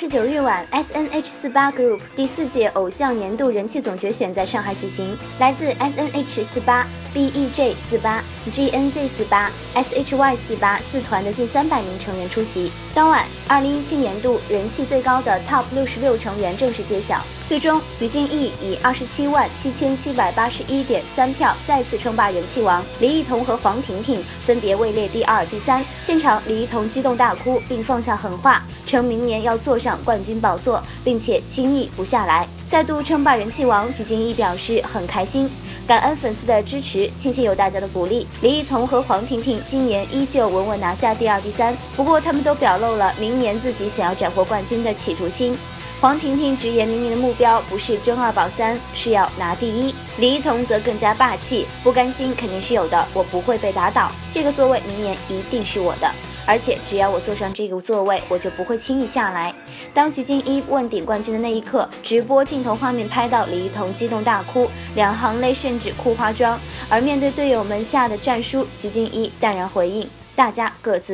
十九日晚，S N H 四八 Group 第四届偶像年度人气总决选在上海举行，来自 S N H 四八、B E J 四八、G N Z 四八、S H Y 四八四团的近三百名成员出席。当晚，二零一七年度人气最高的 Top 六十六成员正式揭晓，最终鞠婧祎以二十七万七千七百八十一点三票再次称霸人气王，李艺彤和黄婷婷分别位列第二、第三。现场，李艺彤激动大哭，并放下狠话，称明年要坐上冠军宝座，并且轻易不下来。再度称霸人气王，鞠婧祎表示很开心，感恩粉丝的支持，庆幸有大家的鼓励。李艺彤和黄婷婷今年依旧稳稳拿下第二、第三，不过他们都表露了明年自己想要斩获冠军的企图心。黄婷婷直言，明年的目标不是争二保三，是要拿第一。李艺彤则更加霸气，不甘心肯定是有的，我不会被打倒，这个座位明年一定是我的。而且只要我坐上这个座位，我就不会轻易下来。当鞠婧祎问鼎冠军的那一刻，直播镜头画面拍到李艺彤激动大哭，两行泪甚至哭花妆。而面对队友们下的战书，鞠婧祎淡然回应：“大家各自。”